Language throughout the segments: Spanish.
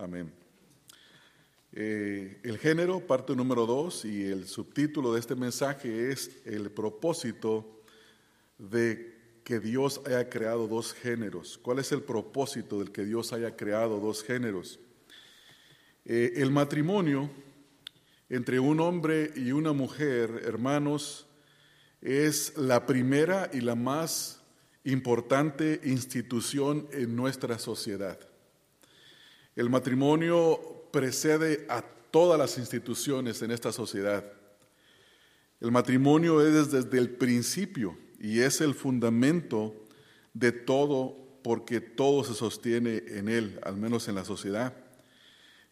Amén. Eh, el género, parte número dos, y el subtítulo de este mensaje es el propósito de que Dios haya creado dos géneros. ¿Cuál es el propósito del que Dios haya creado dos géneros? Eh, el matrimonio entre un hombre y una mujer, hermanos, es la primera y la más importante institución en nuestra sociedad. El matrimonio precede a todas las instituciones en esta sociedad. El matrimonio es desde el principio y es el fundamento de todo porque todo se sostiene en él, al menos en la sociedad.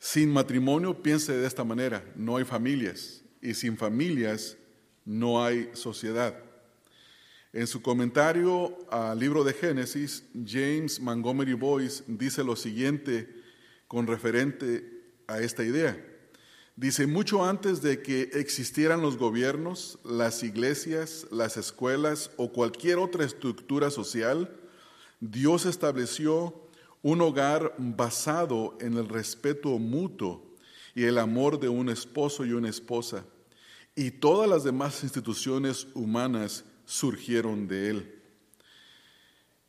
Sin matrimonio, piense de esta manera, no hay familias y sin familias no hay sociedad. En su comentario al libro de Génesis, James Montgomery Boyce dice lo siguiente con referente a esta idea. Dice, mucho antes de que existieran los gobiernos, las iglesias, las escuelas o cualquier otra estructura social, Dios estableció un hogar basado en el respeto mutuo y el amor de un esposo y una esposa. Y todas las demás instituciones humanas surgieron de él.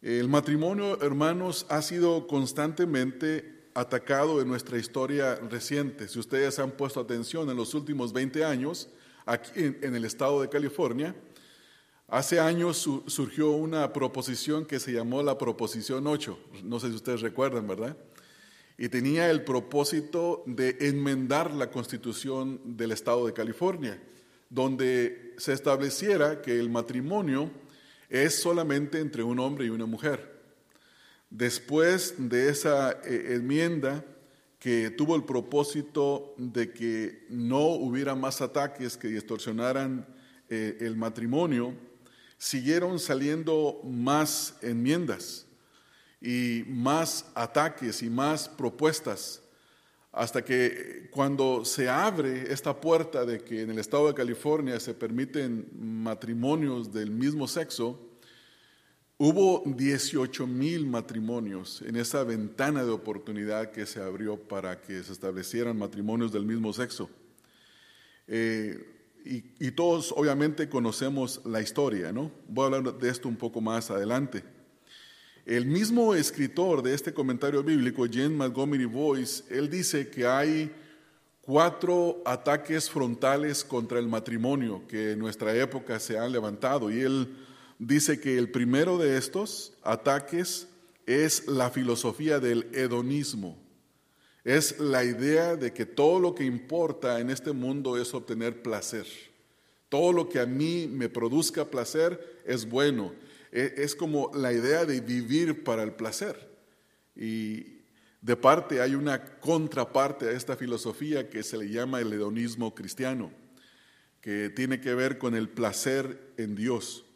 El matrimonio, hermanos, ha sido constantemente atacado en nuestra historia reciente. Si ustedes han puesto atención en los últimos 20 años, aquí en, el estado de California, hace años surgió una proposición que se llamó la Proposición 8. No sé si ustedes recuerdan, ¿verdad? Y tenía el propósito de enmendar la constitución del estado de California, donde se estableciera que el matrimonio es solamente entre un hombre y una mujer. Después de esa eh, enmienda que tuvo el propósito de que no hubiera más ataques que distorsionaran eh, el matrimonio, siguieron saliendo más enmiendas y más ataques y más propuestas, hasta que cuando se abre esta puerta de que en el estado de California se permiten matrimonios del mismo sexo, Hubo 18 mil matrimonios en esa ventana de oportunidad que se abrió para que se establecieran matrimonios del mismo sexo. Eh, y, todos obviamente conocemos la historia, ¿no? Voy a hablar de esto un poco más adelante. El mismo escritor de este comentario bíblico, James Montgomery Boyce, él dice que hay cuatro ataques frontales contra el matrimonio que en nuestra época se han levantado y él dice que el primero de estos ataques es la filosofía del hedonismo. Es la idea de que todo lo que importa en este mundo es obtener placer. Todo lo que a mí me produzca placer es bueno. E, es como la idea de vivir para el placer. Y de parte hay una contraparte a esta filosofía que se le llama el hedonismo cristiano, que tiene que ver con el placer en Dios.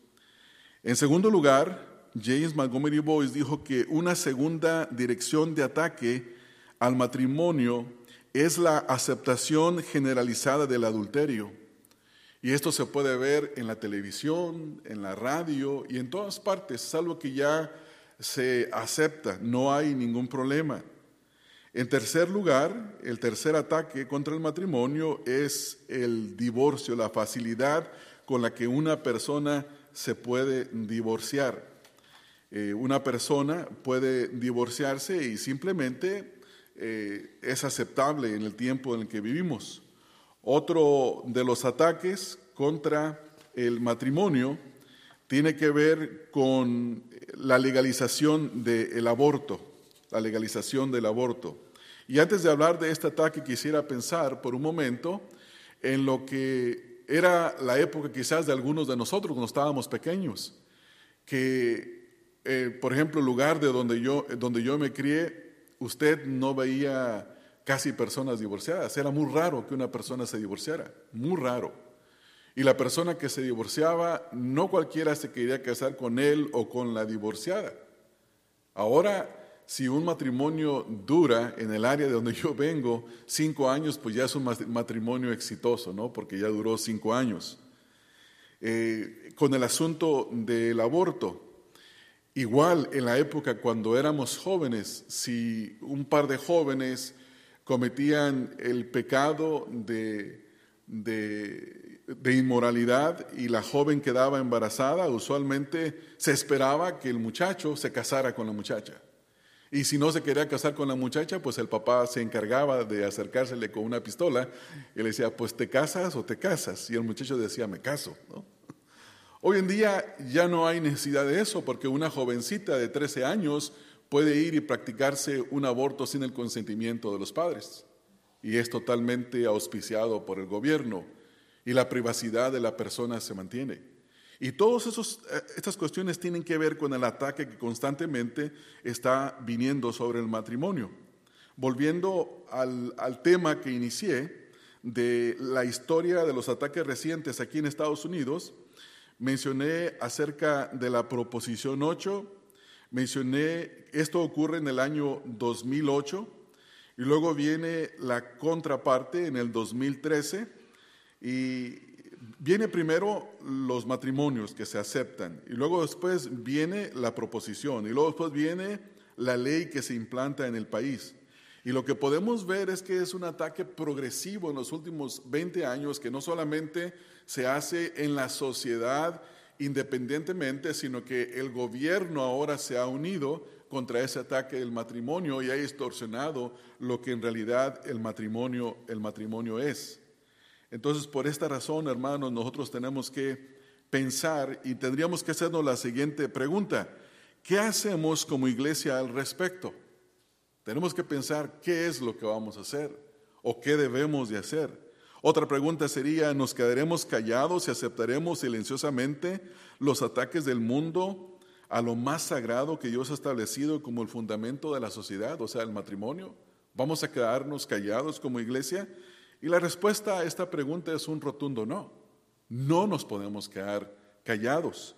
En segundo lugar, James Montgomery Boyce dijo que una segunda dirección de ataque al matrimonio es la aceptación generalizada del adulterio. Y esto se puede ver en la televisión, en la radio y en todas partes, salvo que ya se acepta, no hay ningún problema. En tercer lugar, el tercer ataque contra el matrimonio es el divorcio, la facilidad con la que una persona se puede divorciar. Eh, una persona puede divorciarse y simplemente eh, es aceptable en el tiempo en el que vivimos. Otro de los ataques contra el matrimonio tiene que ver con la legalización del aborto, la legalización del aborto. Y antes de hablar de este ataque quisiera pensar por un momento en lo que era la época quizás de algunos de nosotros cuando estábamos pequeños, que, eh, por ejemplo, el lugar de donde yo, donde yo me crié, usted no veía casi personas divorciadas. Era muy raro que una persona se divorciara, muy raro. Y la persona que se divorciaba, no cualquiera se quería casar con él o con la divorciada. Ahora si un matrimonio dura en el área de donde yo vengo cinco años, pues ya es un matrimonio exitoso, ¿no? Porque ya duró cinco años. Eh, con el asunto del aborto, igual en la época cuando éramos jóvenes, si un par de jóvenes cometían el pecado de, de, de, inmoralidad y la joven quedaba embarazada, usualmente se esperaba que el muchacho se casara con la muchacha. Y si no se quería casar con la muchacha, pues el papá se encargaba de acercársele con una pistola y le decía, pues te casas o te casas. Y el muchacho decía, me caso. Hoy en día ya no hay necesidad de eso porque una jovencita de 13 años puede ir y practicarse un aborto sin el consentimiento de los padres. Y es totalmente auspiciado por el gobierno y la privacidad de la persona se mantiene. Y todas eh, estas cuestiones tienen que ver con el ataque que constantemente está viniendo sobre el matrimonio. Volviendo al, al tema que inicié de la historia de los ataques recientes aquí en Estados Unidos, mencioné acerca de la proposición 8, mencioné, esto ocurre en el año 2008, y luego viene la contraparte en el 2013, y viene primero los matrimonios que se aceptan y luego después viene la proposición y luego después viene la ley que se implanta en el país. Y lo que podemos ver es que es un ataque progresivo en los últimos 20 años que no solamente se hace en la sociedad independientemente, sino que el gobierno ahora se ha unido contra ese ataque del matrimonio y ha distorsionado lo que en realidad el matrimonio, el matrimonio es. Entonces, por esta razón, hermanos, nosotros tenemos que pensar y tendríamos que hacernos la siguiente pregunta. ¿Qué hacemos como iglesia al respecto? Tenemos que pensar qué es lo que vamos a hacer o qué debemos de hacer. Otra pregunta sería, ¿nos quedaremos callados y aceptaremos silenciosamente los ataques del mundo a lo más sagrado que Dios ha establecido como el fundamento de la sociedad, o sea, el matrimonio? ¿Vamos a quedarnos callados como iglesia? Y la respuesta a esta pregunta es un rotundo no. No nos podemos quedar callados.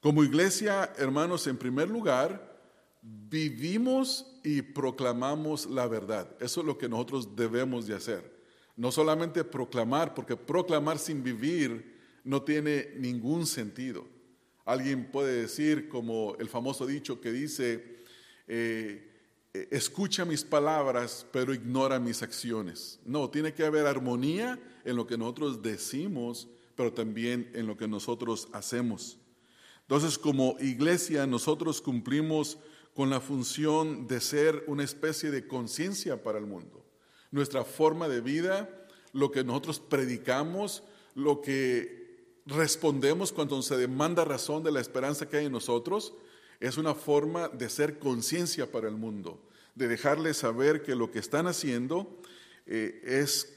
Como iglesia, hermanos, en primer lugar, vivimos y proclamamos la verdad. Eso es lo que nosotros debemos de hacer. No solamente proclamar, porque proclamar sin vivir no tiene ningún sentido. Alguien puede decir, como el famoso dicho que dice, eh, escucha mis palabras, pero ignora mis acciones. No, tiene que haber armonía en lo que nosotros decimos, pero también en lo que nosotros hacemos. Entonces, como iglesia, nosotros cumplimos con la función de ser una especie de conciencia para el mundo. Nuestra forma de vida, lo que nosotros predicamos, lo que respondemos cuando se demanda razón de la esperanza que hay en nosotros, es una forma de ser conciencia para el mundo, de dejarles saber que lo que están haciendo eh, es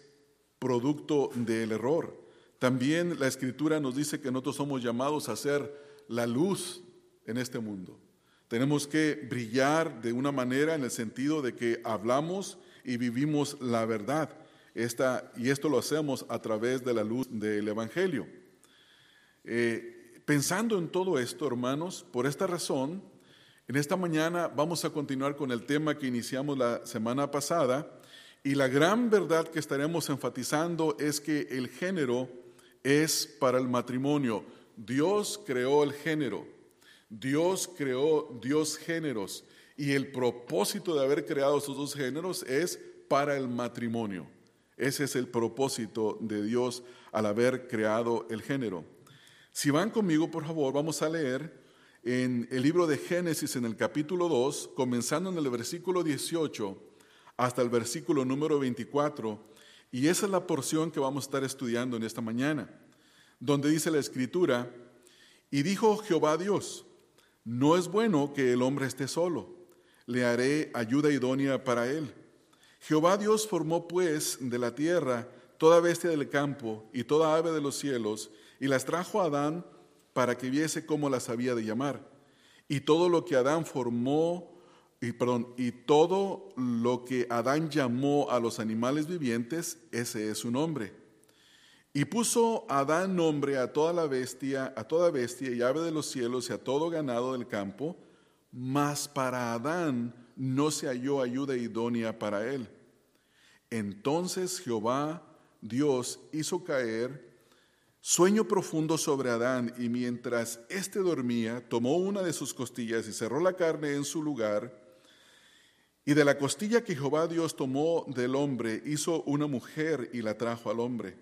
producto del error. También la escritura nos dice que nosotros somos llamados a ser la luz en este mundo. Tenemos que brillar de una manera en el sentido de que hablamos y vivimos la verdad. Esta, y esto lo hacemos a través de la luz del Evangelio. Eh, Pensando en todo esto, hermanos, por esta razón, en esta mañana vamos a continuar con el tema que iniciamos la semana pasada y la gran verdad que estaremos enfatizando es que el género es para el matrimonio. Dios creó el género, Dios creó Dios géneros y el propósito de haber creado esos dos géneros es para el matrimonio. Ese es el propósito de Dios al haber creado el género. Si van conmigo, por favor, vamos a leer en el libro de Génesis en el capítulo 2, comenzando en el versículo 18 hasta el versículo número 24, y esa es la porción que vamos a estar estudiando en esta mañana, donde dice la escritura, y dijo Jehová Dios, no es bueno que el hombre esté solo, le haré ayuda idónea para él. Jehová Dios formó pues de la tierra toda bestia del campo y toda ave de los cielos, y las trajo a Adán para que viese cómo las había de llamar. Y todo lo que Adán formó, y, perdón, y todo lo que Adán llamó a los animales vivientes, ese es su nombre. Y puso Adán nombre a toda la bestia, a toda bestia y ave de los cielos y a todo ganado del campo, mas para Adán no se halló ayuda idónea para él. Entonces Jehová Dios hizo caer Sueño profundo sobre Adán y mientras éste dormía, tomó una de sus costillas y cerró la carne en su lugar. Y de la costilla que Jehová Dios tomó del hombre, hizo una mujer y la trajo al hombre.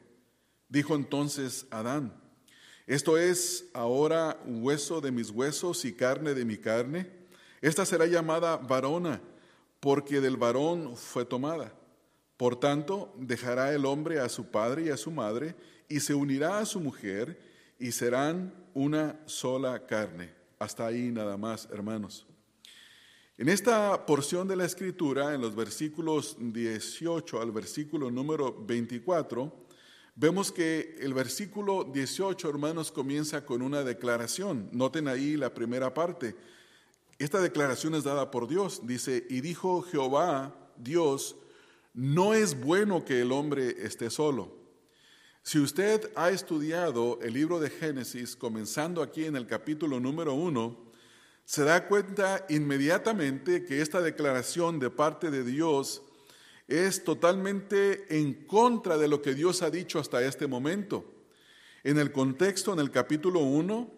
Dijo entonces Adán, esto es ahora hueso de mis huesos y carne de mi carne. Esta será llamada varona, porque del varón fue tomada. Por tanto, dejará el hombre a su padre y a su madre, y se unirá a su mujer, y serán una sola carne. Hasta ahí nada más, hermanos. En esta porción de la escritura, en los versículos 18 al versículo número 24, vemos que el versículo 18, hermanos, comienza con una declaración. Noten ahí la primera parte. Esta declaración es dada por Dios. Dice, y dijo Jehová, Dios, no es bueno que el hombre esté solo. Si usted ha estudiado el libro de Génesis, comenzando aquí en el capítulo número 1, se da cuenta inmediatamente que esta declaración de parte de Dios es totalmente en contra de lo que Dios ha dicho hasta este momento. En el contexto, en el capítulo 1,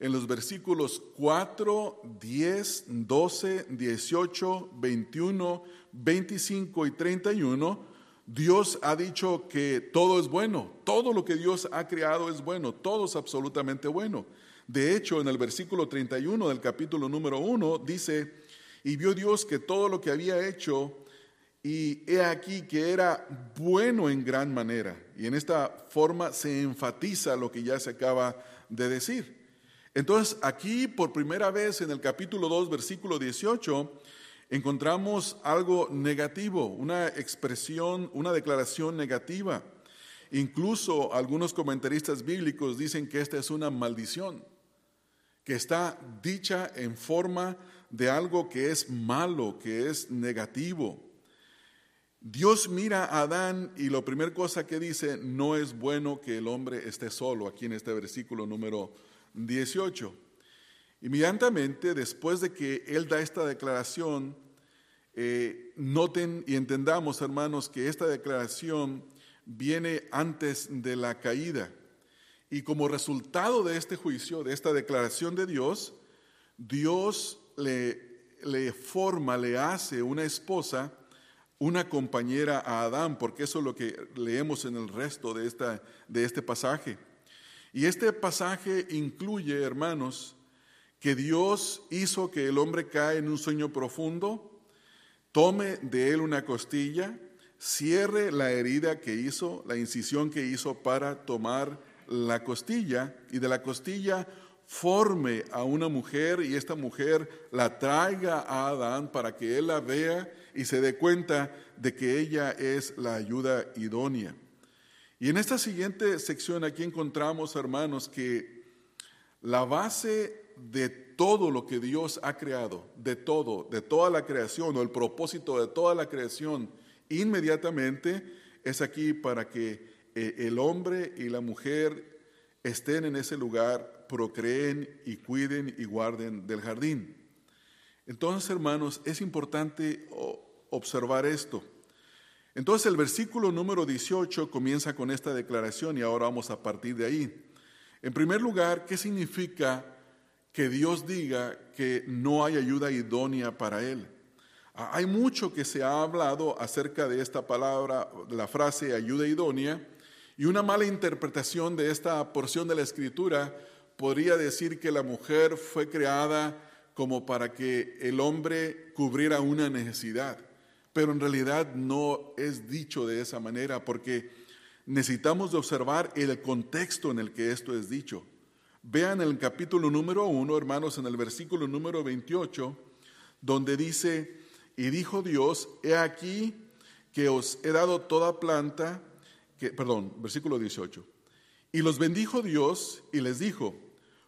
en los versículos 4, 10, 12, 18, 21, 25 y 31, Dios ha dicho que todo es bueno, todo lo que Dios ha creado es bueno, todo es absolutamente bueno. De hecho, en el versículo 31 del capítulo número 1 dice, y vio Dios que todo lo que había hecho, y he aquí que era bueno en gran manera. Y en esta forma se enfatiza lo que ya se acaba de decir. Entonces, aquí por primera vez en el capítulo 2, versículo 18, encontramos algo negativo, una expresión, una declaración negativa. Incluso algunos comentaristas bíblicos dicen que esta es una maldición que está dicha en forma de algo que es malo, que es negativo. Dios mira a Adán y la primera cosa que dice, no es bueno que el hombre esté solo, aquí en este versículo número 18. Inmediatamente después de que él da esta declaración, eh, noten y entendamos, hermanos, que esta declaración viene antes de la caída. Y como resultado de este juicio, de esta declaración de Dios, Dios le, le forma, le hace una esposa, una compañera a Adán, porque eso es lo que leemos en el resto de, esta, de este pasaje. Y este pasaje incluye, hermanos, que Dios hizo que el hombre cae en un sueño profundo, tome de él una costilla, cierre la herida que hizo, la incisión que hizo para tomar la costilla y de la costilla forme a una mujer y esta mujer la traiga a Adán para que él la vea y se dé cuenta de que ella es la ayuda idónea. Y en esta siguiente sección aquí encontramos, hermanos, que la base de todo lo que Dios ha creado, de todo, de toda la creación o el propósito de toda la creación, inmediatamente es aquí para que eh, el hombre y la mujer estén en ese lugar, procreen y cuiden y guarden del jardín. Entonces, hermanos, es importante observar esto. Entonces el versículo número 18 comienza con esta declaración y ahora vamos a partir de ahí. En primer lugar, ¿qué significa que Dios diga que no hay ayuda idónea para él? Ah, hay mucho que se ha hablado acerca de esta palabra, la frase ayuda idónea, y una mala interpretación de esta porción de la escritura podría decir que la mujer fue creada como para que el hombre cubriera una necesidad, pero en realidad no es dicho de esa manera porque necesitamos observar el contexto en el que esto es dicho. Vean el capítulo número 1, hermanos, en el versículo número 28, donde dice, y dijo Dios, he aquí que os he dado toda planta perdón, versículo 18. Y los bendijo Dios y les dijo,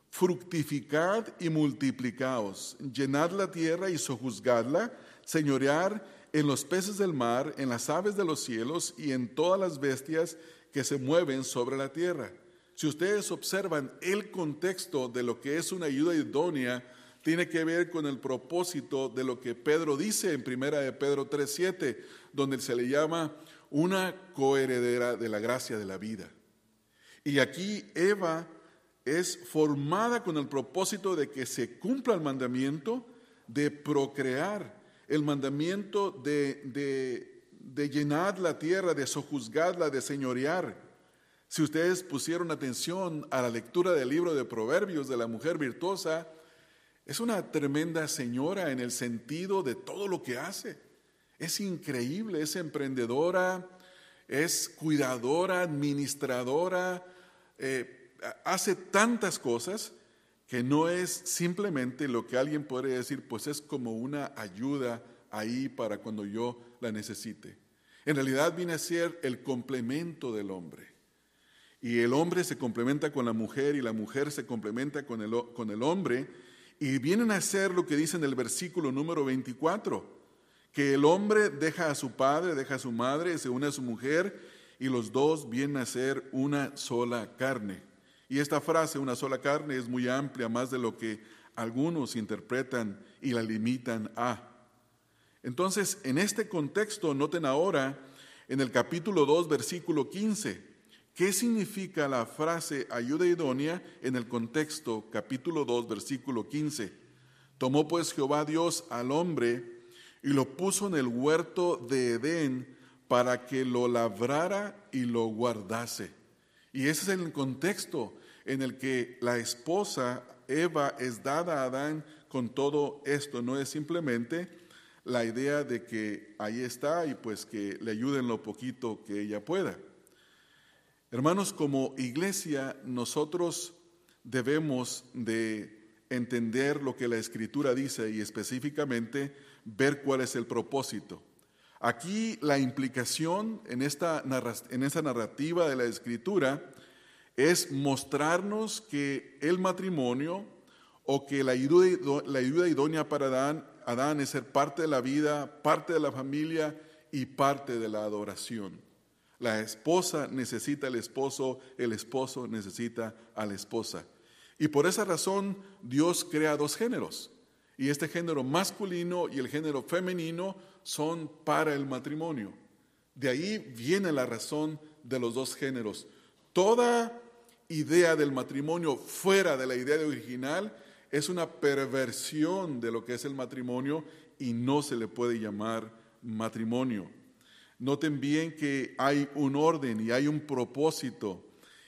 fructificad y multiplicaos, llenad la tierra y sojuzgadla, señorear en los peces del mar, en las aves de los cielos y en todas las bestias que se mueven sobre la tierra. Si ustedes observan el contexto de lo que es una ayuda idónea, tiene que ver con el propósito de lo que Pedro dice en primera de Pedro 3:7, donde se le llama una coheredera de la gracia de la vida. Y aquí Eva es formada con el propósito de que se cumpla el mandamiento de procrear. el mandamiento de, de, de llenar la tierra, de sojuzgarla, de señorear. Si ustedes pusieron atención a la lectura del libro de Proverbios de la mujer virtuosa, es una tremenda señora en el sentido de todo lo que hace. Es increíble, es emprendedora, es cuidadora, administradora, eh, hace tantas cosas que no es simplemente lo que alguien podría decir, pues es como una ayuda ahí para cuando yo la necesite. En realidad viene a ser el complemento del hombre. Y el hombre se complementa con la mujer y la mujer se complementa con el, con el hombre. Y vienen a ser lo que dice en el versículo número 24 que el hombre deja a su padre, deja a su madre, se une a su mujer y los dos vienen a ser una sola carne. Y esta frase, una sola carne, es muy amplia, más de lo que algunos interpretan y la limitan a. Entonces, en este contexto, noten ahora en el capítulo 2, versículo 15, ¿qué significa la frase ayuda idónea en el contexto capítulo 2, versículo 15? Tomó pues Jehová Dios al hombre, y lo puso en el huerto de Edén para que lo labrara y lo guardase. Y ese es el contexto en el que la esposa Eva es dada a Adán con todo esto. No es simplemente la idea de que ahí está y pues que le ayuden lo poquito que ella pueda. Hermanos, como iglesia nosotros debemos de entender lo que la escritura dice y específicamente ver cuál es el propósito. Aquí la implicación en esta, narrativa de la escritura es mostrarnos que el matrimonio o que la ayuda, idónea para Adán es ser parte de la vida, parte de la familia y parte de la adoración. La esposa necesita al esposo, el esposo necesita a la esposa. Y por esa razón Dios crea dos géneros, y este género masculino y el género femenino son para el matrimonio. De ahí viene la razón de los dos géneros. Toda idea del matrimonio fuera de la idea original es una perversión de lo que es el matrimonio y no se le puede llamar matrimonio. Noten bien que hay un orden y hay un propósito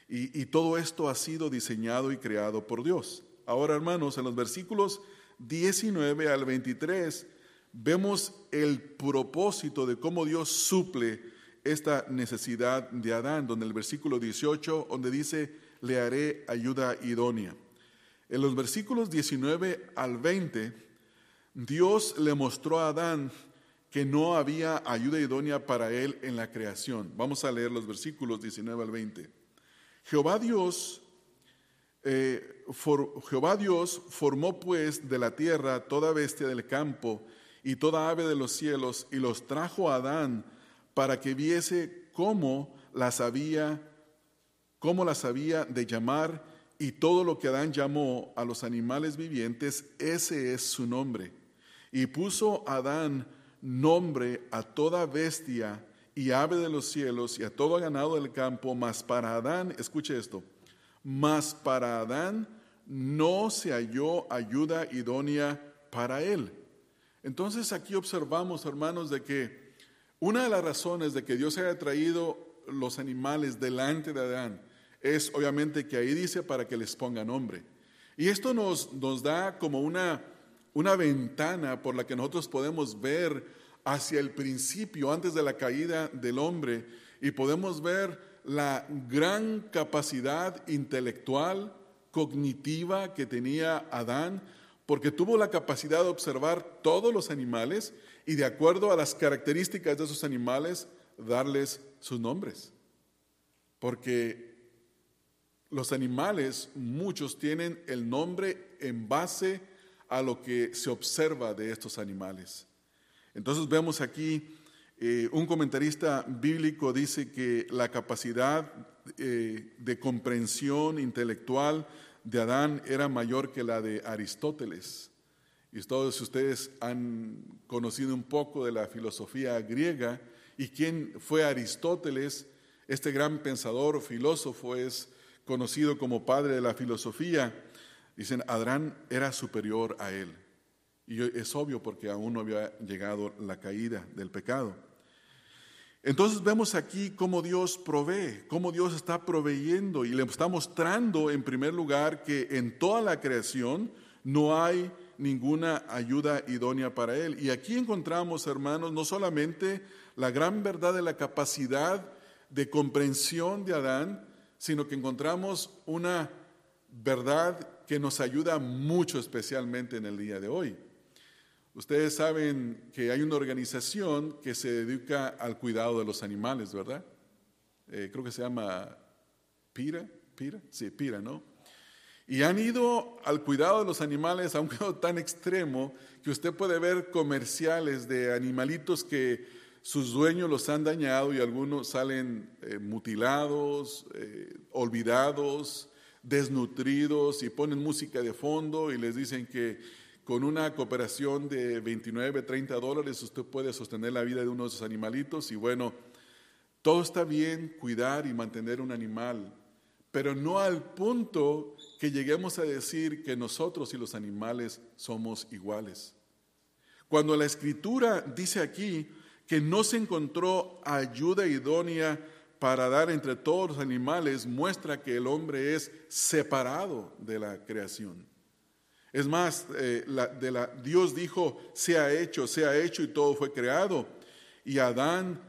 y, todo esto ha sido diseñado y creado por Dios. Ahora, hermanos, en los versículos 19 al 23 vemos el propósito de cómo Dios suple esta necesidad de Adán, donde el versículo 18, donde dice, le haré ayuda idónea. En los versículos 19 al 20, Dios le mostró a Adán que no había ayuda idónea para él en la creación. Vamos a leer los versículos 19 al 20. Jehová Dios eh, Jehová Dios formó pues de la tierra toda bestia del campo y toda ave de los cielos y los trajo a Adán para que viese cómo las había, cómo las había de llamar y todo lo que Adán llamó a los animales vivientes, ese es su nombre. Y puso Adán nombre a toda bestia y ave de los cielos y a todo ganado del campo, mas para Adán, escuche esto, mas para Adán no se halló ayuda idónea para él. Entonces aquí observamos, hermanos, de que una de las razones de que Dios haya traído los animales delante de Adán es obviamente que ahí dice para que les ponga nombre. Y esto nos, nos da como una, una ventana por la que nosotros podemos ver hacia el principio, antes de la caída del hombre, y podemos ver la gran capacidad intelectual, cognitiva que tenía Adán, porque tuvo la capacidad de observar todos los animales y de acuerdo a las características de esos animales, darles sus nombres. Porque los animales, muchos tienen el nombre en base a lo que se observa de estos animales. Entonces vemos aquí eh, un comentarista bíblico dice que la capacidad eh, de comprensión intelectual de Adán era mayor que la de Aristóteles. Y todos ustedes han conocido un poco de la filosofía griega y quién fue Aristóteles, este gran pensador, filósofo, es conocido como padre de la filosofía. Dicen, Adán era superior a él. Y es obvio porque aún no había llegado la caída del pecado. Entonces vemos aquí cómo Dios provee, cómo Dios está proveyendo y le está mostrando en primer lugar que en toda la creación no hay ninguna ayuda idónea para él. Y aquí encontramos, hermanos, no solamente la gran verdad de la capacidad de comprensión de Adán, sino que encontramos una verdad que nos ayuda mucho especialmente en el día de hoy. Ustedes saben que hay una organización que se dedica al cuidado de los animales, ¿verdad? Eh, creo que se llama Pira, Pira, sí, Pira, ¿no? Y han ido al cuidado de los animales a un grado tan extremo que usted puede ver comerciales de animalitos que sus dueños los han dañado y algunos salen eh, mutilados, eh, olvidados, desnutridos y ponen música de fondo y les dicen que con una cooperación de 29, 30 dólares usted puede sostener la vida de uno de esos animalitos y bueno, todo está bien cuidar y mantener un animal, pero no al punto que lleguemos a decir que nosotros y los animales somos iguales. Cuando la escritura dice aquí que no se encontró ayuda idónea para dar entre todos los animales, muestra que el hombre es separado de la creación. Es más, eh, Dios dijo, sea hecho, sea hecho y todo fue creado. Y Adán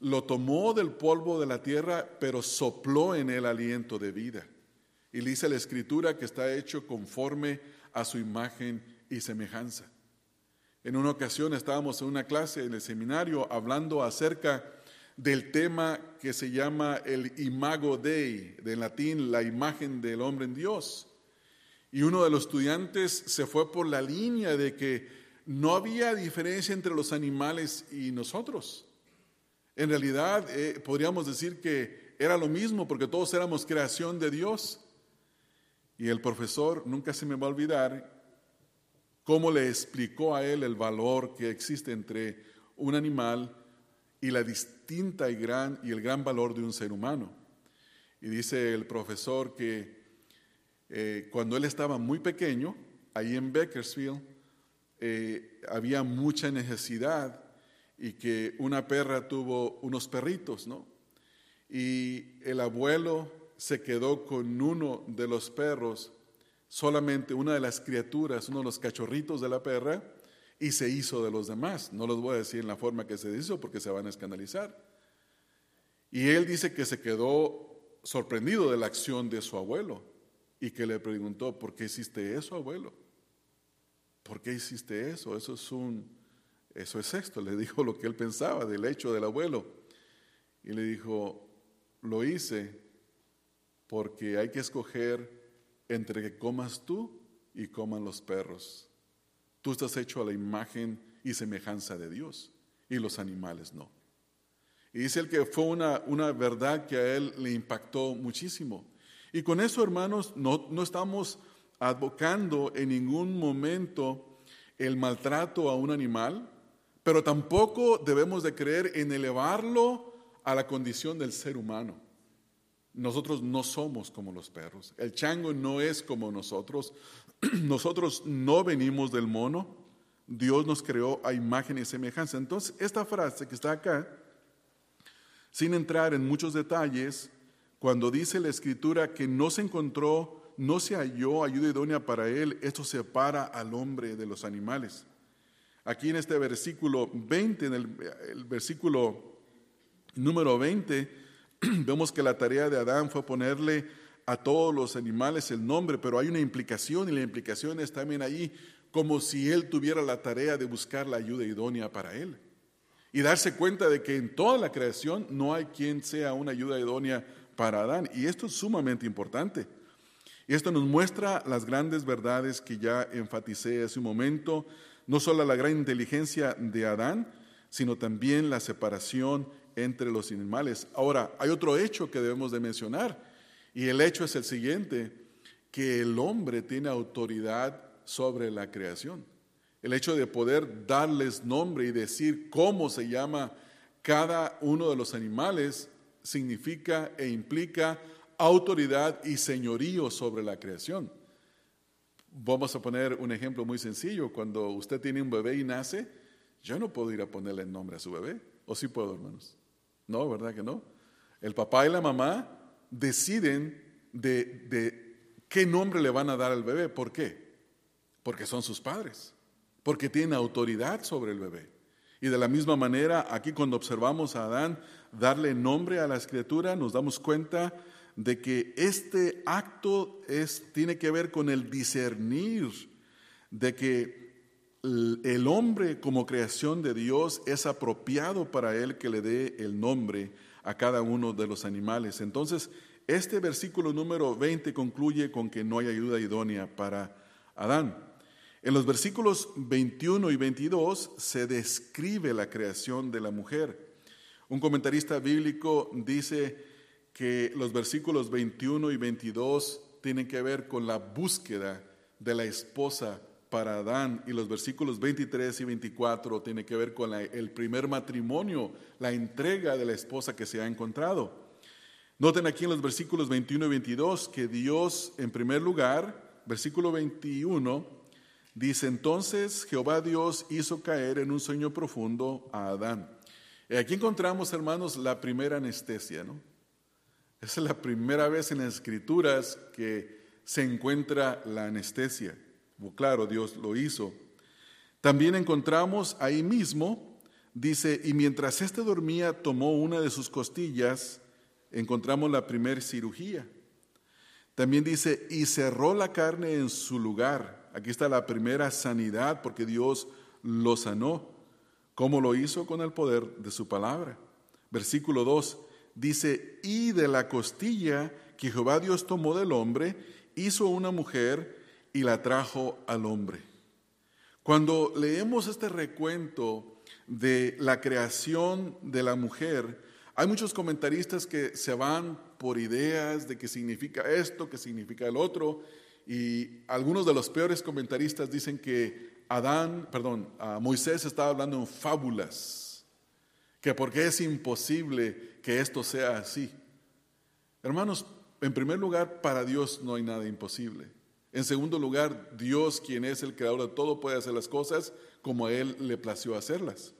lo tomó del polvo de la tierra, pero sopló en él aliento de vida. Y dice la escritura que está hecho conforme a su imagen y semejanza. En una ocasión estábamos en una clase en el seminario hablando acerca del tema que se llama el imago Dei, de latín la imagen del hombre en Dios. Y uno de los estudiantes se fue por la línea de que no había diferencia entre los animales y nosotros. En realidad eh, podríamos decir que era lo mismo porque todos éramos creación de Dios. Y el profesor, nunca se me va a olvidar, cómo le explicó a él el valor que existe entre un animal y la distinta y, gran, y el gran valor de un ser humano. Y dice el profesor que eh, cuando él estaba muy pequeño, ahí en Bakersfield, eh, había mucha necesidad y que una perra tuvo unos perritos, ¿no? Y el abuelo se quedó con uno de los perros, solamente una de las criaturas, uno de los cachorritos de la perra, y se hizo de los demás. No los voy a decir en la forma que se hizo porque se van a escandalizar. Y él dice que se quedó sorprendido de la acción de su abuelo y que le preguntó, ¿por qué hiciste eso, abuelo? ¿Por qué hiciste eso? Eso es un, eso es esto. Le dijo lo que él pensaba del hecho del abuelo. Y le dijo, lo hice porque hay que escoger entre que comas tú y coman los perros. Tú estás hecho a la imagen y semejanza de Dios y los animales no. Y dice el que fue una, una verdad que a él le impactó muchísimo. Y con eso, hermanos, no, no estamos advocando en ningún momento el maltrato a un animal, pero tampoco debemos de creer en elevarlo a la condición del ser humano. Nosotros no somos como los perros. El chango no es como nosotros. Nosotros no venimos del mono. Dios nos creó a imagen y semejanza. Entonces, esta frase que está acá, sin entrar en muchos detalles, cuando dice la escritura que no se encontró, no se halló ayuda idónea para él, esto separa al hombre de los animales. Aquí en este versículo 20, en el, versículo número 20, vemos que la tarea de Adán fue ponerle a todos los animales el nombre, pero hay una implicación y la implicación es también ahí como si él tuviera la tarea de buscar la ayuda idónea para él. Y darse cuenta de que en toda la creación no hay quien sea una ayuda idónea para Adán. Y esto es sumamente importante. Y esto nos muestra las grandes verdades que ya enfaticé hace un momento, no solo la gran inteligencia de Adán, sino también la separación entre los animales. Ahora, hay otro hecho que debemos de mencionar, y el hecho es el siguiente, que el hombre tiene autoridad sobre la creación. El hecho de poder darles nombre y decir cómo se llama cada uno de los animales significa e implica autoridad y señorío sobre la creación. Vamos a poner un ejemplo muy sencillo. Cuando usted tiene un bebé y nace, yo no puedo ir a ponerle nombre a su bebé. ¿O sí puedo, hermanos? No, ¿verdad que no? El papá y la mamá deciden de, qué nombre le van a dar al bebé. ¿Por qué? Porque son sus padres. Porque tienen autoridad sobre el bebé. Y de la misma manera, aquí cuando observamos a Adán darle nombre a la escritura, nos damos cuenta de que este acto tiene que ver con el discernir de que el hombre como creación de Dios es apropiado para él que le dé el nombre a cada uno de los animales. Entonces, este versículo número 20 concluye con que no hay ayuda idónea para Adán. En los versículos 21 y 22 se describe la creación de la mujer. Un comentarista bíblico dice que los versículos 21 y 22 tienen que ver con la búsqueda de la esposa para Adán y los versículos 23 y 24 tienen que ver con el primer matrimonio, la entrega de la esposa que se ha encontrado. Noten aquí en los versículos 21 y 22 que Dios, en primer lugar, versículo 21, dice entonces Jehová Dios hizo caer en un sueño profundo a Adán. Y aquí encontramos, hermanos, la primera anestesia, ¿no? Esa es la primera vez en las escrituras que se encuentra la anestesia. Claro, Dios lo hizo. También encontramos ahí mismo, dice, y mientras éste dormía, tomó una de sus costillas, encontramos la primera cirugía. También dice, y cerró la carne en su lugar. Aquí está la primera sanidad, porque Dios lo sanó. ¿Cómo lo hizo? Con el poder de su palabra. Versículo 2, dice, y de la costilla que Jehová Dios tomó del hombre, hizo una mujer y la trajo al hombre. Cuando leemos este recuento de la creación de la mujer, hay muchos comentaristas que se van por ideas de qué significa esto, qué significa el otro, y algunos de los peores comentaristas dicen que Adán, perdón, Moisés estaba hablando en fábulas que porque es imposible que esto sea así. Hermanos, en primer lugar, para Dios no hay nada imposible. En segundo lugar, Dios, quien es el creador de todo, puede hacer las cosas como a Él le plació hacerlas.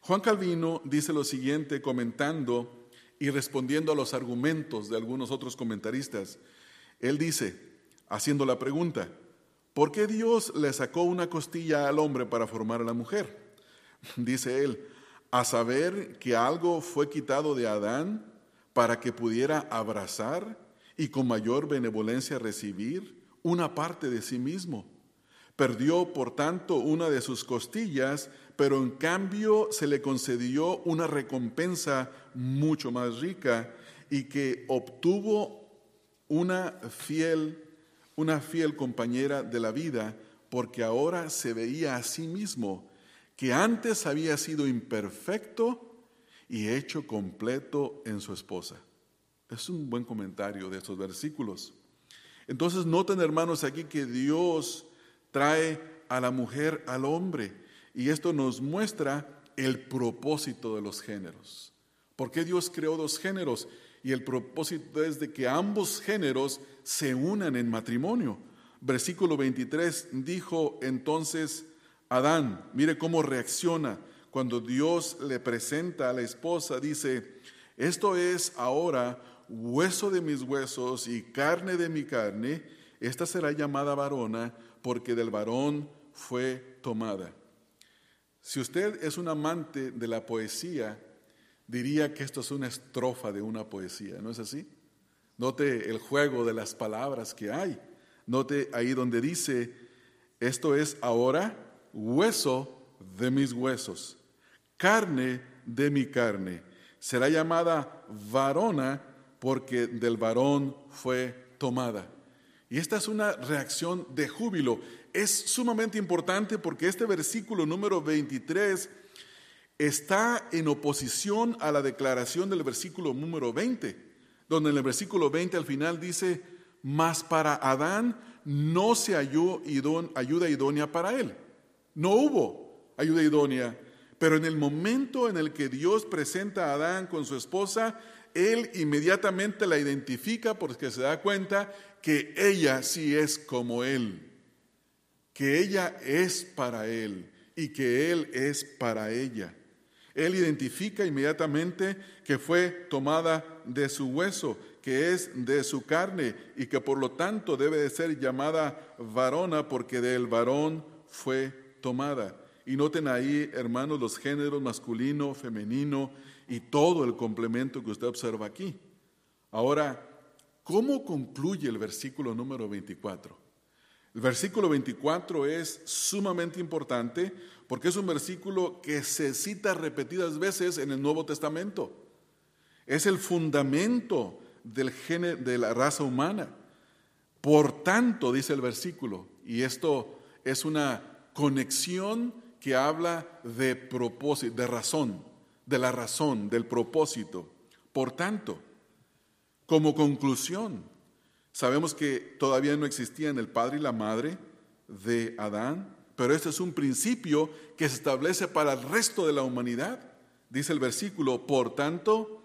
Juan Calvino dice lo siguiente comentando y respondiendo a los argumentos de algunos otros comentaristas. Él dice, haciendo la pregunta, ¿por qué Dios le sacó una costilla al hombre para formar a la mujer? Dice él, a saber que algo fue quitado de Adán para que pudiera abrazar y con mayor benevolencia recibir una parte de sí mismo. Perdió, por tanto, una de sus costillas, pero en cambio se le concedió una recompensa mucho más rica y que obtuvo una fiel, una fiel compañera de la vida, porque ahora se veía a sí mismo que antes había sido imperfecto y hecho completo en su esposa. Es un buen comentario de estos versículos. Entonces noten hermanos aquí que Dios trae a la mujer al hombre y esto nos muestra el propósito de los géneros. ¿Por qué Dios creó dos géneros? Y el propósito es de que ambos géneros se unan en matrimonio. Versículo 23 dijo entonces Adán, mire cómo reacciona cuando Dios le presenta a la esposa, dice, esto es ahora hueso de mis huesos y carne de mi carne, esta será llamada varona porque del varón fue tomada. Si usted es un amante de la poesía, diría que esto es una estrofa de una poesía, ¿no es así? Note el juego de las palabras que hay. Note ahí donde dice, esto es ahora hueso de mis huesos, carne de mi carne. Será llamada varona porque del varón fue tomada. Y esta es una reacción de júbilo. Es sumamente importante porque este versículo número 23 está en oposición a la declaración del versículo número 20, donde en el versículo 20 al final dice, mas para Adán no se halló ayuda idónea para él. No hubo ayuda idónea, pero en el momento en el que Dios presenta a Adán con su esposa, él inmediatamente la identifica porque se da cuenta que ella sí es como él. que ella es para él y que él es para ella. Él identifica inmediatamente que fue tomada de su hueso, que es de su carne y que por lo tanto debe de ser llamada varona porque del varón fue tomada. Y noten ahí, hermanos, los géneros masculino, femenino y todo el complemento que usted observa aquí. Ahora, ¿cómo concluye el versículo número 24? El versículo 24 es sumamente importante porque es un versículo que se cita repetidas veces en el Nuevo Testamento. Es el fundamento del de la raza humana. Por tanto, dice el versículo, y esto es una conexión que habla de propósito, de razón, de la razón, del propósito. Por tanto, como conclusión, sabemos que todavía no existían el padre y la madre de Adán, pero este es un principio que se establece para el resto de la humanidad. Dice el versículo, por tanto,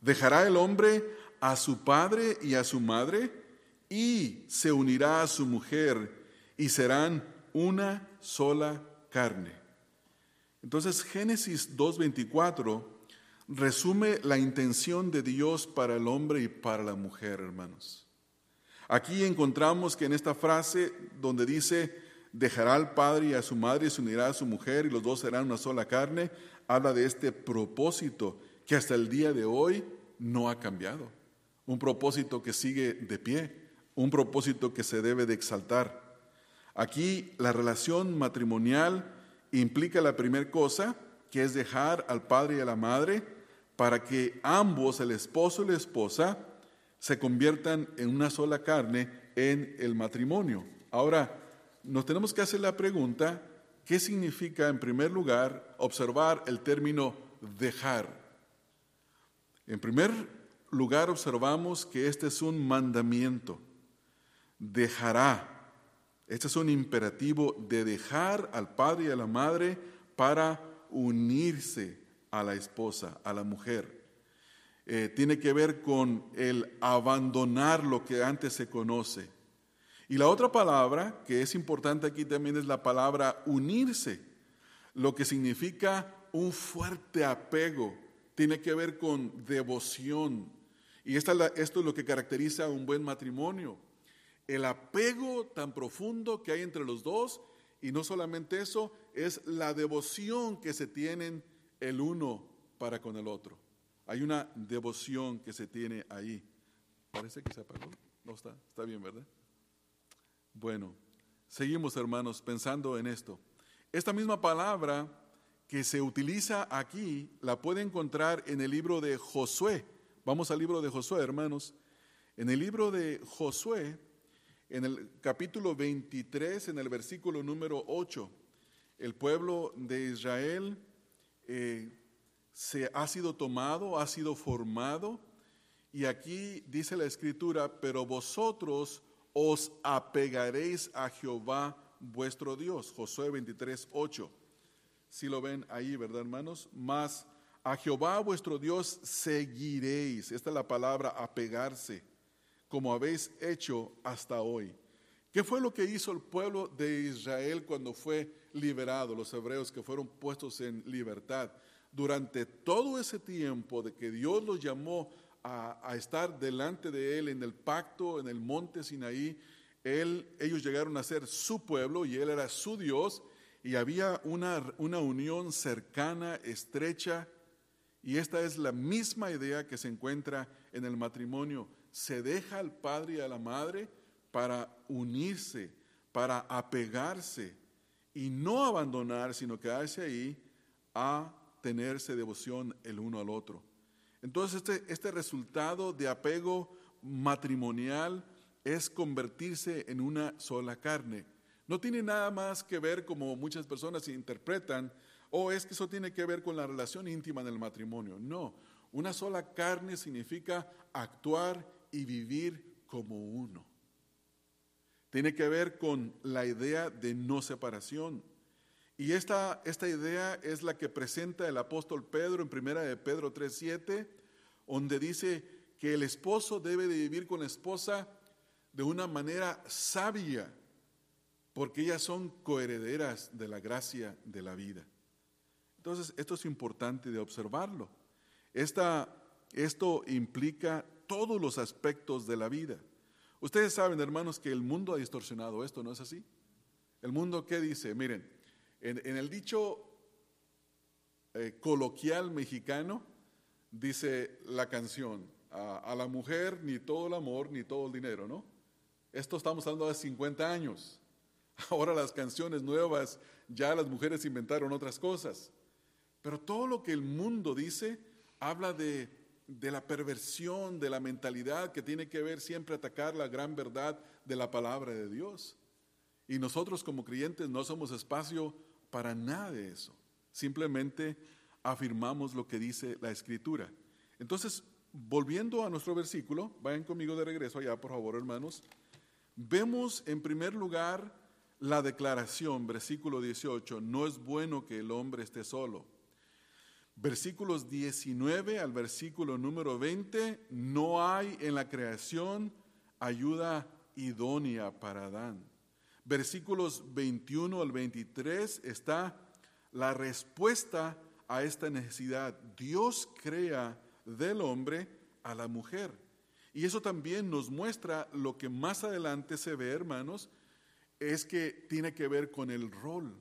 dejará el hombre a su padre y a su madre y se unirá a su mujer y serán una sola carne. Entonces Génesis 2.24 resume la intención de Dios para el hombre y para la mujer, hermanos. Aquí encontramos que en esta frase donde dice, dejará al padre y a su madre y se unirá a su mujer y los dos serán una sola carne, habla de este propósito que hasta el día de hoy no ha cambiado. Un propósito que sigue de pie, un propósito que se debe de exaltar. Aquí la relación matrimonial implica la primera cosa, que es dejar al padre y a la madre para que ambos, el esposo y la esposa, se conviertan en una sola carne en el matrimonio. Ahora, nos tenemos que hacer la pregunta, ¿qué significa en primer lugar observar el término dejar? En primer lugar observamos que este es un mandamiento, dejará. Este es un imperativo de dejar al padre y a la madre para unirse a la esposa, a la mujer. Eh, tiene que ver con el abandonar lo que antes se conoce y la otra palabra que es importante aquí también es la palabra unirse, lo que significa un fuerte apego, tiene que ver con devoción. Y esto es lo que caracteriza a un buen matrimonio, el apego tan profundo que hay entre los dos y no solamente eso, es la devoción que se tienen el uno para con el otro. Hay una devoción que se tiene ahí. Parece que se apagó. No está, está bien, ¿verdad? Bueno, seguimos hermanos pensando en esto. Esta misma palabra que se utiliza aquí la puede encontrar en el libro de Josué. Vamos al libro de Josué, hermanos. En el libro de Josué, en el capítulo 23, en el versículo número 8, el pueblo de Israel eh, se ha sido tomado, ha sido formado, y aquí dice la escritura, pero vosotros os apegaréis a Jehová vuestro Dios. Josué 23, 8. Si lo ven ahí, ¿verdad, hermanos? Más a Jehová vuestro Dios seguiréis. Esta es la palabra apegarse, como habéis hecho hasta hoy. ¿Qué fue lo que hizo el pueblo de Israel cuando fue liberado, los hebreos que fueron puestos en libertad? Durante todo ese tiempo de que Dios los llamó a, estar delante de Él en el pacto, en el monte Sinaí, ellos llegaron a ser su pueblo y Él era su Dios y había una, una unión cercana, estrecha, y esta es la misma idea que se encuentra en el matrimonio. Se deja al padre y a la madre para unirse, para apegarse y no abandonar, sino quedarse ahí a tenerse devoción el uno al otro. Entonces este, este resultado de apego matrimonial es convertirse en una sola carne. No tiene nada más que ver como muchas personas interpretan, o es que eso tiene que ver con la relación íntima en el matrimonio. No, una sola carne significa actuar y vivir como uno. Tiene que ver con la idea de no separación. Y esta, esta idea es la que presenta el apóstol Pedro en primera de Pedro 3.7, donde dice que el esposo debe de vivir con la esposa de una manera sabia, porque ellas son coherederas de la gracia de la vida. Entonces, esto es importante de observarlo. esto implica todos los aspectos de la vida. Ustedes saben, hermanos, que el mundo ha distorsionado esto, ¿no es así? El mundo, ¿qué dice? Miren, en, el dicho eh, coloquial mexicano, dice la canción, a, la mujer ni todo el amor ni todo el dinero, ¿no? Esto estamos hablando de 50 años. Ahora las canciones nuevas, ya las mujeres inventaron otras cosas. Pero todo lo que el mundo dice habla de, de la perversión, de la mentalidad que tiene que ver siempre atacar la gran verdad de la palabra de Dios. Y nosotros como creyentes no somos espacio para nada de eso. Simplemente afirmamos lo que dice la Escritura. Entonces, volviendo a nuestro versículo, vayan conmigo de regreso allá, por favor, hermanos. Vemos en primer lugar la declaración, versículo 18, no es bueno que el hombre esté solo. Versículos 19 al versículo número 20, no hay en la creación ayuda idónea para Adán. Versículos 21 al 23 está la respuesta a esta necesidad. Dios crea del hombre a la mujer. Y eso también nos muestra lo que más adelante se ve, hermanos, es que tiene que ver con el rol,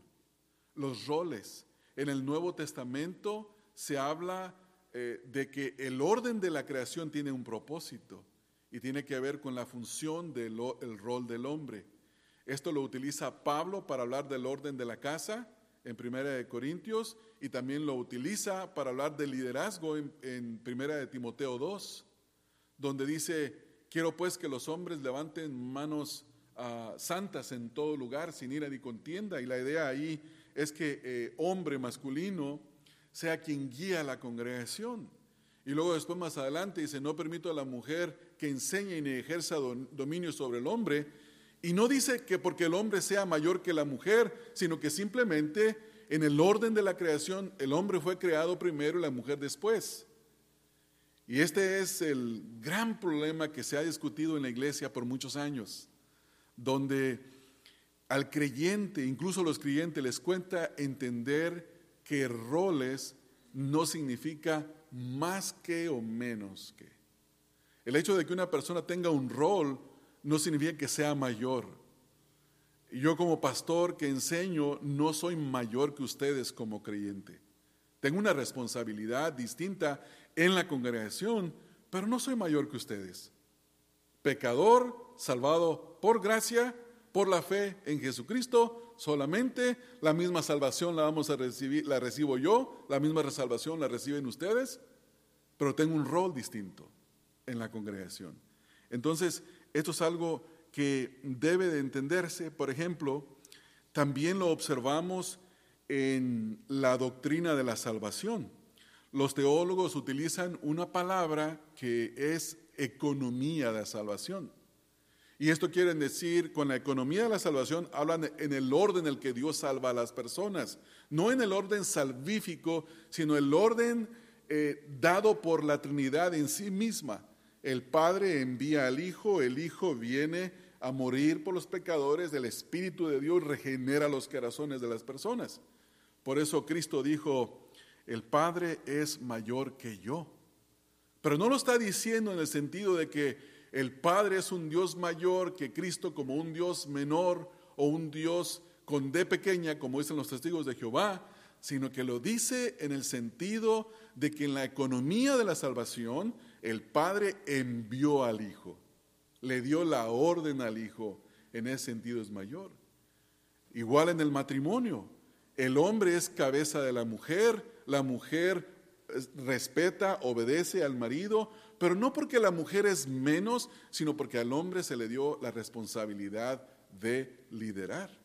los roles. En el Nuevo Testamento se habla eh, de que el orden de la creación tiene un propósito y tiene que ver con la función del rol del hombre. Esto lo utiliza Pablo para hablar del orden de la casa en Primera de Corintios y también lo utiliza para hablar del liderazgo en, Primera de Timoteo 2, donde dice, quiero pues que los hombres levanten manos ah, santas en todo lugar, sin ira ni contienda. Y la idea ahí es que eh, hombre masculino sea quien guía a la congregación. Y luego después más adelante dice, no permito a la mujer que enseñe ni ejerza dominio sobre el hombre. Y no dice que porque el hombre sea mayor que la mujer, sino que simplemente en el orden de la creación, el hombre fue creado primero y la mujer después. Y este es el gran problema que se ha discutido en la iglesia por muchos años, donde al creyente, incluso los creyentes, les cuenta entender que roles no significa más que o menos que. El hecho de que una persona tenga un rol no significa que sea mayor. Yo como pastor que enseño no soy mayor que ustedes como creyente. Tengo una responsabilidad distinta en la congregación, pero no soy mayor que ustedes. Pecador, salvado por gracia, por la fe en Jesucristo, solamente la misma salvación la vamos a recibir, la recibo yo, la misma salvación la reciben ustedes, pero tengo un rol distinto en la congregación. Entonces, esto es algo que debe de entenderse, por ejemplo, también lo observamos en la doctrina de la salvación. Los teólogos utilizan una palabra que es economía de salvación. Y esto quiere decir, con la economía de la salvación, hablan en el orden en el que Dios salva a las personas, no en el orden salvífico, sino el orden eh, dado por la Trinidad en sí misma. El Padre envía al Hijo, el Hijo viene a morir por los pecadores, el Espíritu de Dios regenera los corazones de las personas. Por eso Cristo dijo, el Padre es mayor que yo. Pero no lo está diciendo en el sentido de que el Padre es un Dios mayor que Cristo como un Dios menor o un Dios con D pequeña, como dicen los testigos de Jehová, sino que lo dice en el sentido de que en la economía de la salvación el Padre envió al Hijo. Le dio la orden al hijo, en ese sentido es mayor. Igual en el matrimonio, el hombre es cabeza de la mujer, la mujer respeta, obedece al marido, pero no porque la mujer es menos, sino porque al hombre se le dio la responsabilidad de liderar.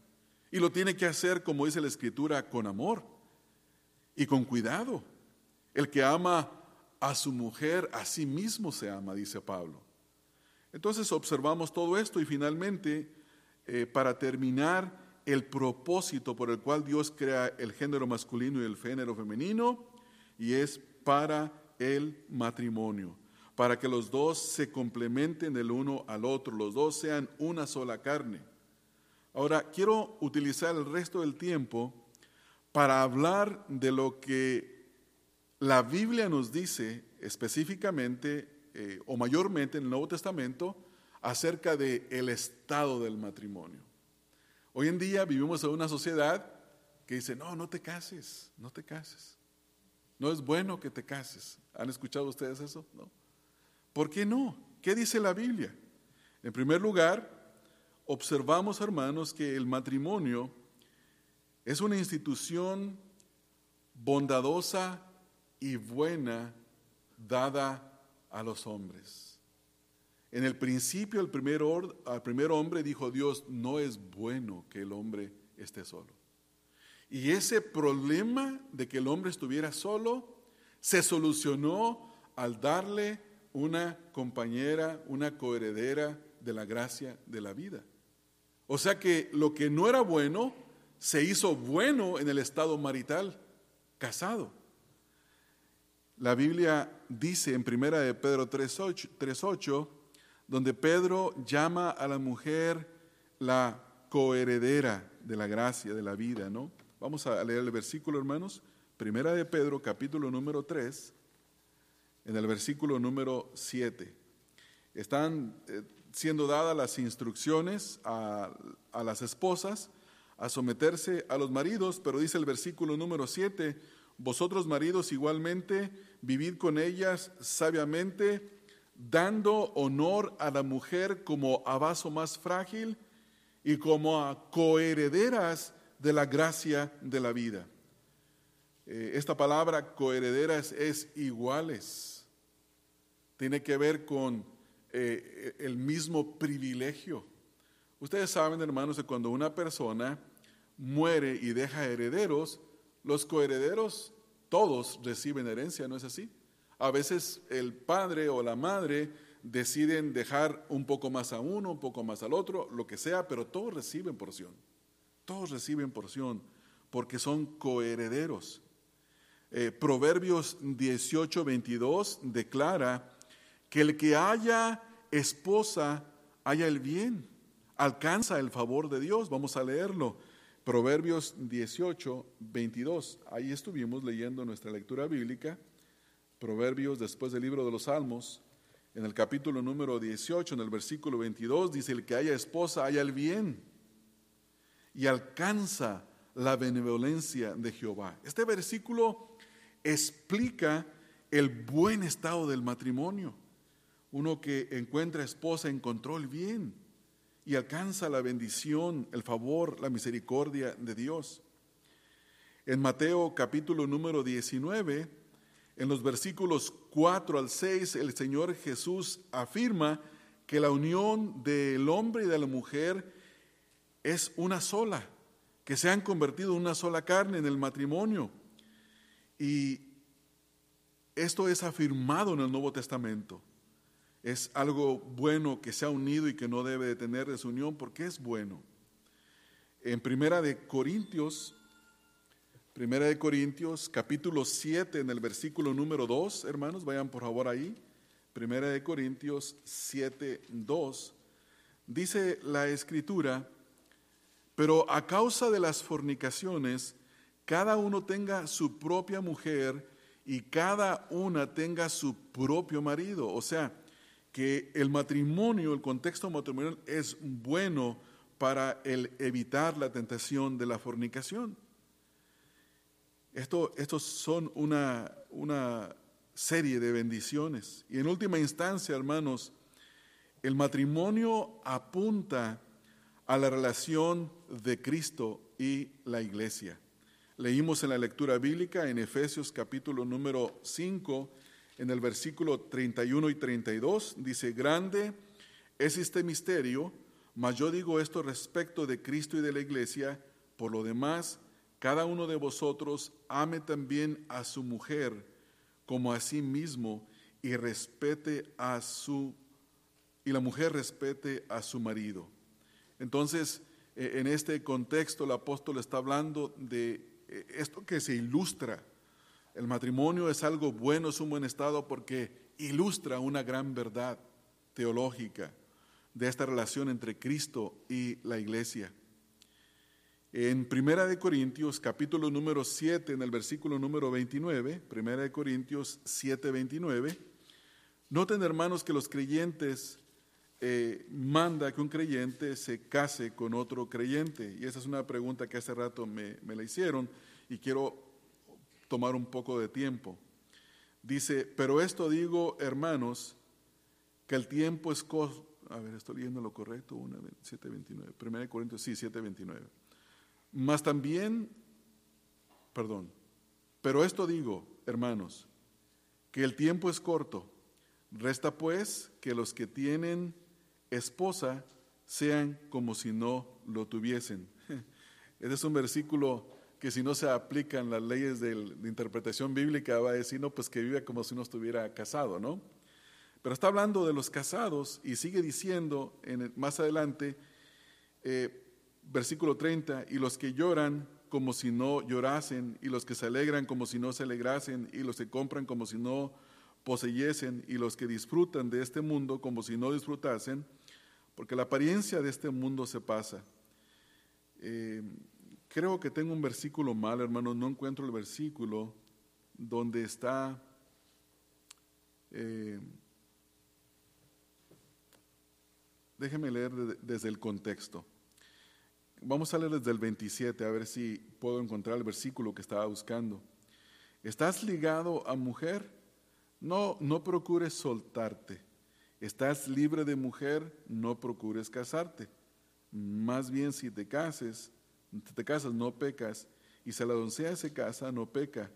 Y lo tiene que hacer, como dice la escritura, con amor y con cuidado. El que ama a su mujer, a sí mismo se ama, dice Pablo. Entonces observamos todo esto y finalmente, eh, para terminar, el propósito por el cual Dios crea el género masculino y el género femenino, y es para el matrimonio, para que los dos se complementen el uno al otro, los dos sean una sola carne. Ahora, quiero utilizar el resto del tiempo para hablar de lo que la Biblia nos dice específicamente eh, o mayormente en el Nuevo Testamento acerca del el estado del matrimonio. Hoy en día vivimos en una sociedad que dice, no, no te cases, no te cases. No es bueno que te cases. ¿Han escuchado ustedes eso? No. ¿Por qué no? ¿Qué dice la Biblia? En primer lugar, observamos, hermanos, que el matrimonio es una institución bondadosa y buena dada a los hombres. En el principio, el primer, al primer hombre dijo Dios, no es bueno que el hombre esté solo. Y ese problema de que el hombre estuviera solo se solucionó al darle una compañera, una coheredera de la gracia de la vida. O sea que lo que no era bueno se hizo bueno en el estado marital, casado. La Biblia dice en primera de Pedro 3.8, donde Pedro llama a la mujer la coheredera de la gracia, de la vida, ¿no? Vamos a leer el versículo, hermanos. Primera de Pedro, capítulo número 3, en el versículo número 7. Están eh, siendo dadas las instrucciones a, las esposas a someterse a los maridos, pero dice el versículo número 7, vosotros maridos igualmente vivid con ellas sabiamente, dando honor a la mujer como a vaso más frágil y como a coherederas de la gracia de la vida. Eh, esta palabra coherederas es iguales. Tiene que ver con eh, el mismo privilegio. Ustedes saben, hermanos, que cuando una persona muere y deja herederos, los coherederos todos reciben herencia, ¿no es así? A veces el padre o la madre deciden dejar un poco más a uno, un poco más al otro, lo que sea, pero todos reciben porción. Todos reciben porción porque son coherederos. Eh, Proverbios 18, 22 declara que el que haya esposa haya el bien, alcanza el favor de Dios. Vamos a leerlo. Proverbios 18, 22. Ahí estuvimos leyendo nuestra lectura bíblica. Proverbios después del libro de los Salmos, en el capítulo número 18, en el versículo 22, dice, el que haya esposa haya el bien y alcanza la benevolencia de Jehová. Este versículo explica el buen estado del matrimonio. Uno que encuentra esposa encontró el bien y alcanza la bendición, el favor, la misericordia de Dios. En Mateo capítulo número 19, en los versículos 4 al 6, el Señor Jesús afirma que la unión del hombre y de la mujer es una sola, que se han convertido en una sola carne en el matrimonio. Y esto es afirmado en el Nuevo Testamento. Es algo bueno que se ha unido y que no debe de tener desunión porque es bueno. En Primera de Corintios, Primera de Corintios, capítulo 7, en el versículo número 2, hermanos, vayan por favor ahí. Primera de Corintios 7, 2, dice la escritura, pero a causa de las fornicaciones, cada uno tenga su propia mujer y cada una tenga su propio marido. O sea, que el matrimonio, el contexto matrimonial es bueno para el evitar la tentación de la fornicación. Esto, estos son una, una serie de bendiciones. Y en última instancia, hermanos, el matrimonio apunta a la relación de Cristo y la iglesia. Leímos en la lectura bíblica en Efesios capítulo número 5, en el versículo 31 y 32, dice, grande es este misterio, mas yo digo esto respecto de Cristo y de la iglesia, por lo demás, cada uno de vosotros ame también a su mujer como a sí mismo y respete a su y la mujer respete a su marido. Entonces, eh, en este contexto el apóstol está hablando de eh, esto que se ilustra. El matrimonio es algo bueno, es un buen estado porque ilustra una gran verdad teológica de esta relación entre Cristo y la iglesia. En Primera de Corintios, capítulo número 7, en el versículo número 29, Primera de Corintios 7, 29, noten hermanos que los creyentes eh, manda que un creyente se case con otro creyente. Y esa es una pregunta que hace rato me, me la hicieron y quiero tomar un poco de tiempo. Dice, pero esto digo, hermanos, que el tiempo es corto. A ver, estoy leyendo lo correcto, 7.29. Primera de Corintios, sí, 7.29. Más también, perdón, pero esto digo, hermanos, que el tiempo es corto. Resta pues que los que tienen esposa sean como si no lo tuviesen. Este es un versículo que si no se aplican las leyes de, interpretación bíblica va a decir, no, pues que vive como si no estuviera casado, ¿no? Pero está hablando de los casados y sigue diciendo en, más adelante, eh, versículo 30, y los que lloran como si no llorasen, y los que se alegran como si no se alegrasen, y los que compran como si no poseyesen, y los que disfrutan de este mundo como si no disfrutasen, porque la apariencia de este mundo se pasa. Eh, creo que tengo un versículo mal, hermanos, no encuentro el versículo donde está... Eh, déjeme leer desde el contexto. Vamos a leer desde el 27, a ver si puedo encontrar el versículo que estaba buscando. ¿Estás ligado a mujer? No, no procures soltarte. ¿Estás libre de mujer? No procures casarte. Más bien si te cases, te casas, no pecas. Y si la doncella se casa, no peca.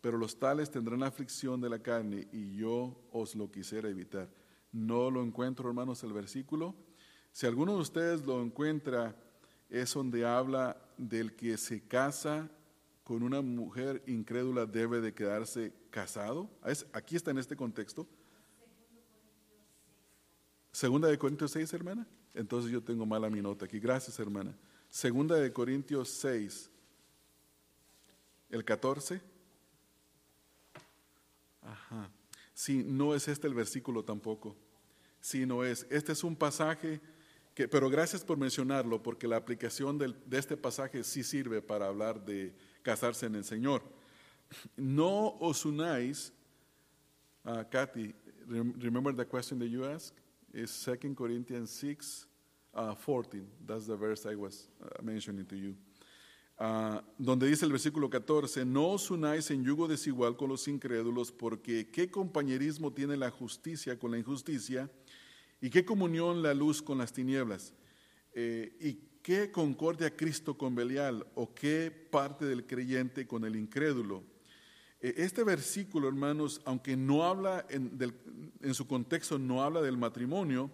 Pero los tales tendrán aflicción de la carne y yo os lo quisiera evitar. No lo encuentro, hermanos, el versículo. Si alguno de ustedes lo encuentra, es donde habla del que se casa con una mujer incrédula debe de quedarse casado. Aquí está en este contexto. Segunda de Corintios 6, hermana. Entonces yo tengo mala mi nota aquí. Gracias, hermana. Segunda de Corintios 6, el 14. Ajá. Sí, no es este el versículo tampoco. Sí, no es. Este es un pasaje que, pero gracias por mencionarlo, porque la aplicación de este pasaje sí sirve para hablar de casarse en el Señor. No os unáis, Kathy, remember the question that you asked? is 2 Corinthians 6, uh, 14. That's the verse I was uh, mentioning to you. Uh, donde dice el versículo 14, no os unáis en yugo desigual con los incrédulos, porque qué compañerismo tiene la justicia con la injusticia, y qué comunión la luz con las tinieblas, eh, y qué concordia Cristo con Belial, o qué parte del creyente con el incrédulo. Eh, este versículo, hermanos, aunque no habla en, en, su contexto, no habla del matrimonio,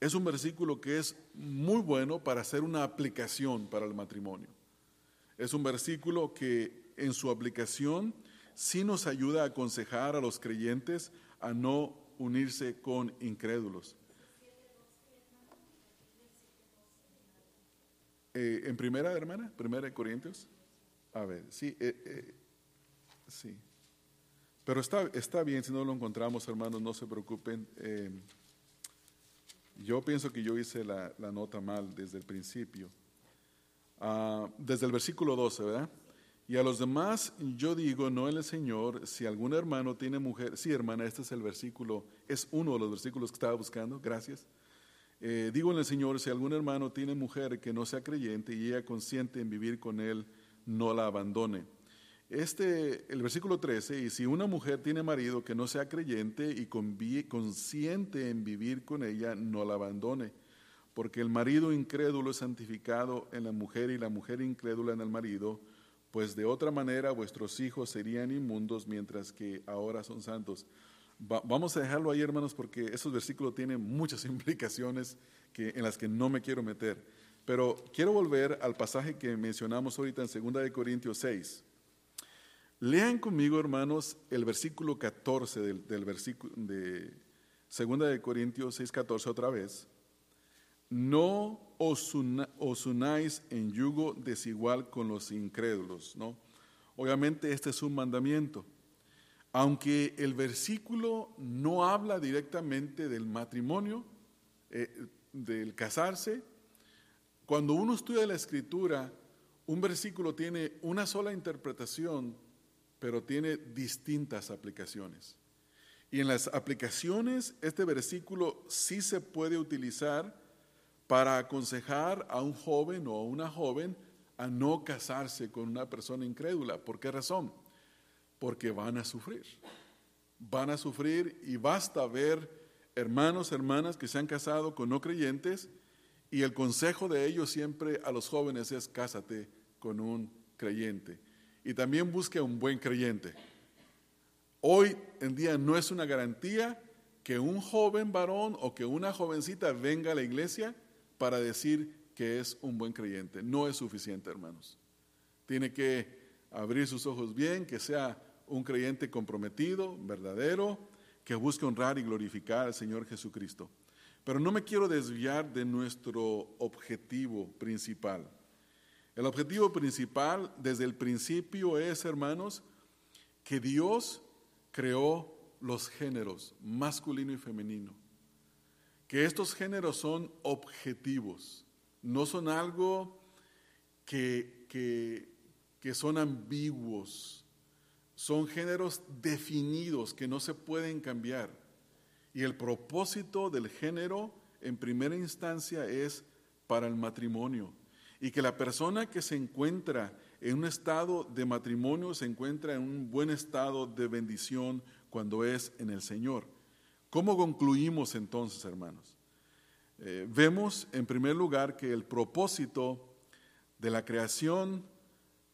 es un versículo que es muy bueno para hacer una aplicación para el matrimonio. Es un versículo que en su aplicación sí nos ayuda a aconsejar a los creyentes a no unirse con incrédulos. Eh, en primera, hermana, primera de Corintios. A ver, sí. Eh, Sí. Pero está, está bien si no lo encontramos, hermanos, no se preocupen. Yo pienso que yo hice la, nota mal desde el principio. Ah, desde el versículo 12, ¿verdad? Y a los demás yo digo, no en el Señor, si algún hermano tiene mujer, sí hermana, este es el versículo, es uno de los versículos que estaba buscando, gracias. Eh, digo en el Señor, si algún hermano tiene mujer que no sea creyente y ella consciente en vivir con él, no la abandone. Este, el versículo 13, y si una mujer tiene marido que no sea creyente y consciente en vivir con ella, no la abandone, porque el marido incrédulo es santificado en la mujer y la mujer incrédula en el marido, pues de otra manera vuestros hijos serían inmundos mientras que ahora son santos. vamos a dejarlo ahí, hermanos, porque esos versículos tienen muchas implicaciones que, en las que no me quiero meter. Pero quiero volver al pasaje que mencionamos ahorita en 2 Corintios 6. Lean conmigo, hermanos, el versículo 14 del, versículo de 2 de Corintios 6, 14 otra vez. No os, unáis en yugo desigual con los incrédulos, ¿no? Obviamente este es un mandamiento. Aunque el versículo no habla directamente del matrimonio, eh, del casarse, cuando uno estudia la escritura, un versículo tiene una sola interpretación, pero tiene distintas aplicaciones. Y en las aplicaciones, este versículo sí se puede utilizar para aconsejar a un joven o a una joven a no casarse con una persona incrédula. ¿Por qué razón? Porque van a sufrir. Van a sufrir y basta ver hermanos, hermanas que se han casado con no creyentes y el consejo de ellos siempre a los jóvenes es cásate con un creyente. Y también busque un buen creyente. Hoy en día no es una garantía que un joven varón o que una jovencita venga a la iglesia para decir que es un buen creyente. No es suficiente, hermanos. Tiene que abrir sus ojos bien, que sea un creyente comprometido, verdadero, que busque honrar y glorificar al Señor Jesucristo. Pero no me quiero desviar de nuestro objetivo principal. El objetivo principal desde el principio es, hermanos, que Dios creó los géneros masculino y femenino. Que estos géneros son objetivos, no son algo que, que, que son ambiguos, son géneros definidos que no se pueden cambiar. Y el propósito del género en primera instancia es para el matrimonio. Y que la persona que se encuentra en un estado de matrimonio se encuentra en un buen estado de bendición cuando es en el Señor. ¿Cómo concluimos entonces, hermanos? Eh, vemos en primer lugar que el propósito de la creación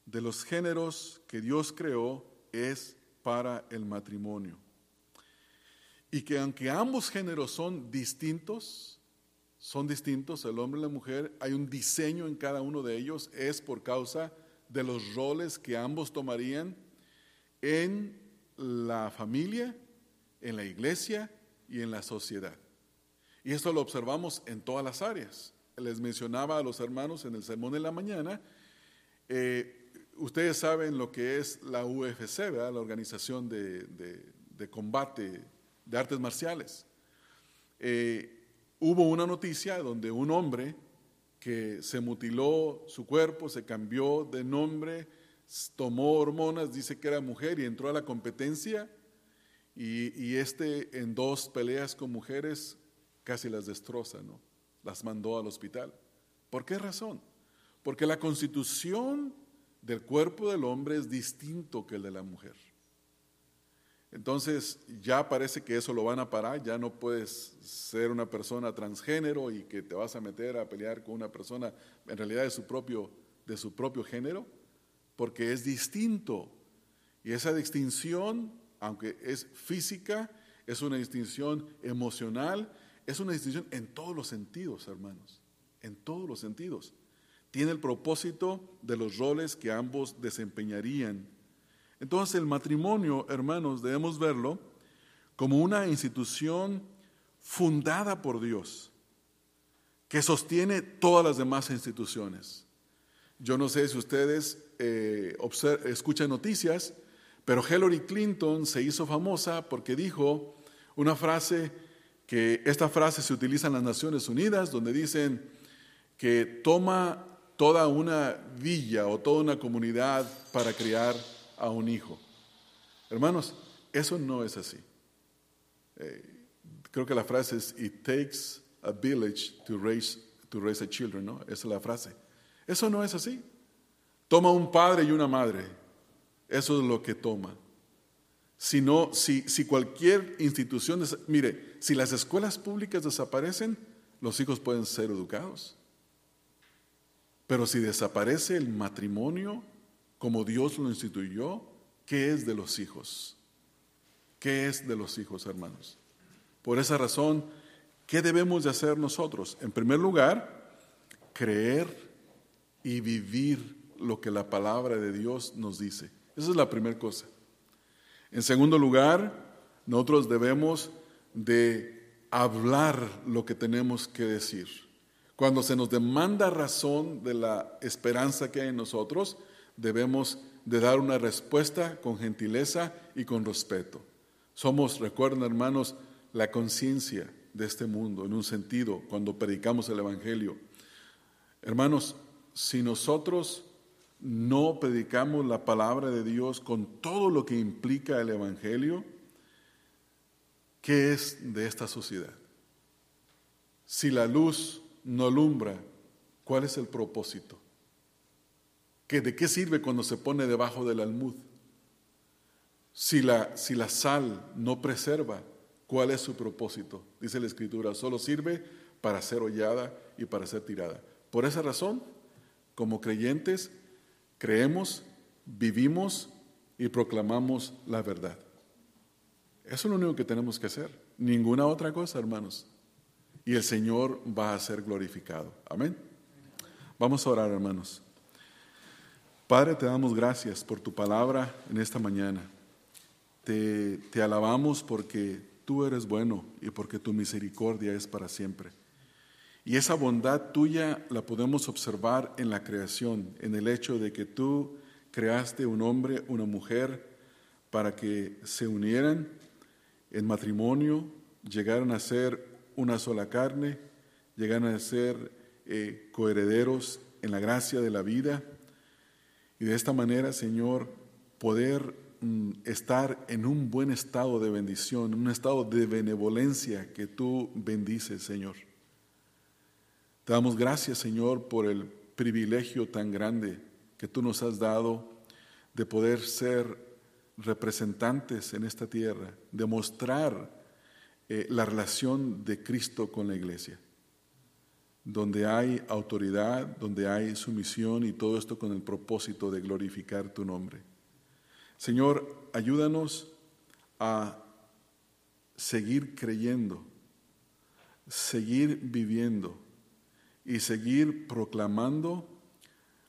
de los géneros que Dios creó es para el matrimonio. Y que aunque ambos géneros son distintos, son distintos, el hombre y la mujer, hay un diseño en cada uno de ellos, es por causa de los roles que ambos tomarían en la familia, en la iglesia y en la sociedad. Y esto lo observamos en todas las áreas. Les mencionaba a los hermanos en el sermón de la mañana, eh, ustedes saben lo que es la UFC, la organización de, combate de artes marciales. Eh, hubo una noticia donde un hombre que se mutiló su cuerpo, se cambió de nombre, tomó hormonas, dice que era mujer y entró a la competencia y, este en dos peleas con mujeres casi las destroza, ¿no? Las mandó al hospital. ¿Por qué razón? Porque la constitución del cuerpo del hombre es distinto que el de la mujer. Entonces ya parece que eso lo van a parar, ya no puedes ser una persona transgénero y que te vas a meter a pelear con una persona en realidad de su propio, de su propio género, porque es distinto. Y esa distinción, aunque es física, es una distinción emocional, es una distinción en todos los sentidos, hermanos, en todos los sentidos. Tiene el propósito de los roles que ambos desempeñarían entonces el matrimonio, hermanos, debemos verlo como una institución fundada por Dios, que sostiene todas las demás instituciones. Yo no sé si ustedes eh, escuchan noticias, pero Hillary Clinton se hizo famosa porque dijo una frase que esta frase se utiliza en las Naciones Unidas, donde dicen que toma toda una villa o toda una comunidad para criar a un hijo. Hermanos, eso no es así. Eh, creo que la frase es, it takes a village to raise, to raise a children, ¿no? Esa es la frase. Eso no es así. Toma un padre y una madre. Eso es lo que toma. Si, si cualquier institución, mire, si las escuelas públicas desaparecen, los hijos pueden ser educados. Pero si desaparece el matrimonio, como Dios lo instituyó, ¿qué es de los hijos? ¿Qué es de los hijos, hermanos? Por esa razón, ¿qué debemos de hacer nosotros? En primer lugar, creer y vivir lo que la palabra de Dios nos dice. Esa es la primera cosa. En segundo lugar, nosotros debemos de hablar lo que tenemos que decir. Cuando se nos demanda razón de la esperanza que hay en nosotros, debemos de dar una respuesta con gentileza y con respeto. Somos, recuerden hermanos, la conciencia de este mundo en un sentido cuando predicamos el Evangelio. Hermanos, si nosotros no predicamos la palabra de Dios con todo lo que implica el Evangelio, ¿qué es de esta sociedad? Si la luz no alumbra, ¿cuál es el propósito? ¿Que ¿De qué sirve cuando se pone debajo del almud? Si la, si la sal no preserva, ¿cuál es su propósito? Dice la Escritura, solo sirve para ser hollada y para ser tirada. Por esa razón, como creyentes, creemos, vivimos y proclamamos la verdad. Eso es lo único que tenemos que hacer. Ninguna otra cosa, hermanos y el Señor va a ser glorificado. Amén. Vamos a orar, hermanos. Padre, te damos gracias por tu palabra en esta mañana. Te, te, alabamos porque tú eres bueno y porque tu misericordia es para siempre. Y esa bondad tuya la podemos observar en la creación, en el hecho de que tú creaste un hombre, una mujer, para que se unieran en matrimonio, llegaran a ser una sola carne, llegan a ser eh, coherederos en la gracia de la vida y de esta manera, Señor, poder mm, estar en un buen estado de bendición, en un estado de benevolencia que tú bendices, Señor. Te damos gracias, Señor, por el privilegio tan grande que tú nos has dado de poder ser representantes en esta tierra, de mostrar eh, la relación de Cristo con la iglesia, donde hay autoridad, donde hay sumisión y todo esto con el propósito de glorificar tu nombre. Señor, ayúdanos a seguir creyendo, seguir viviendo y seguir proclamando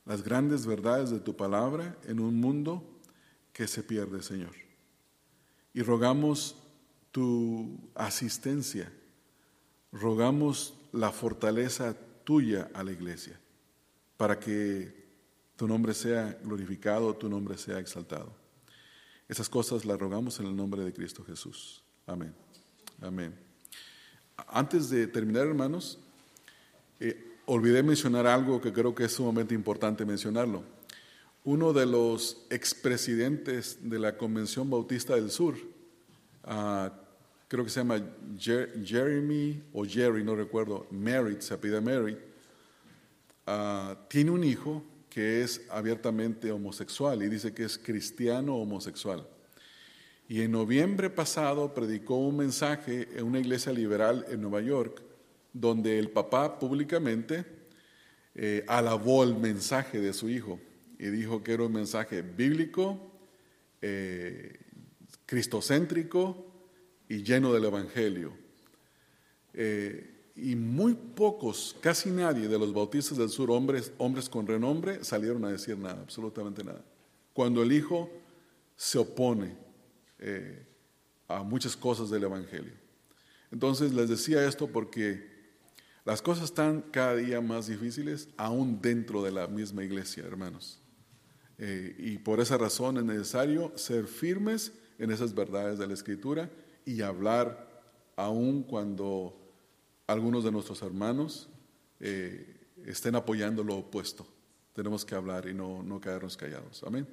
las grandes verdades de tu palabra en un mundo que se pierde, Señor. Y rogamos tu asistencia. Rogamos la fortaleza tuya a la iglesia para que tu nombre sea glorificado, tu nombre sea exaltado. Esas cosas las rogamos en el nombre de Cristo Jesús. Amén. Amén. Antes de terminar, hermanos, eh, olvidé mencionar algo que creo que es sumamente importante mencionarlo. Uno de los expresidentes de la Convención Bautista del Sur, uh, creo que se llama Jeremy o Jerry, no recuerdo, Merritt, se apida Merritt, uh, tiene un hijo que es abiertamente homosexual y dice que es cristiano homosexual. Y en noviembre pasado predicó un mensaje en una iglesia liberal en Nueva York, donde el papá públicamente eh, alabó el mensaje de su hijo y dijo que era un mensaje bíblico, eh, cristocéntrico, y lleno del Evangelio. Eh, y muy pocos, casi nadie de los bautistas del sur, hombres, hombres con renombre, salieron a decir nada, absolutamente nada. Cuando el Hijo se opone eh, a muchas cosas del Evangelio. Entonces les decía esto porque las cosas están cada día más difíciles, aún dentro de la misma iglesia, hermanos. Eh, y por esa razón es necesario ser firmes en esas verdades de la Escritura y hablar aun cuando algunos de nuestros hermanos eh, estén apoyando lo opuesto. Tenemos que hablar y no, no quedarnos callados. Amén.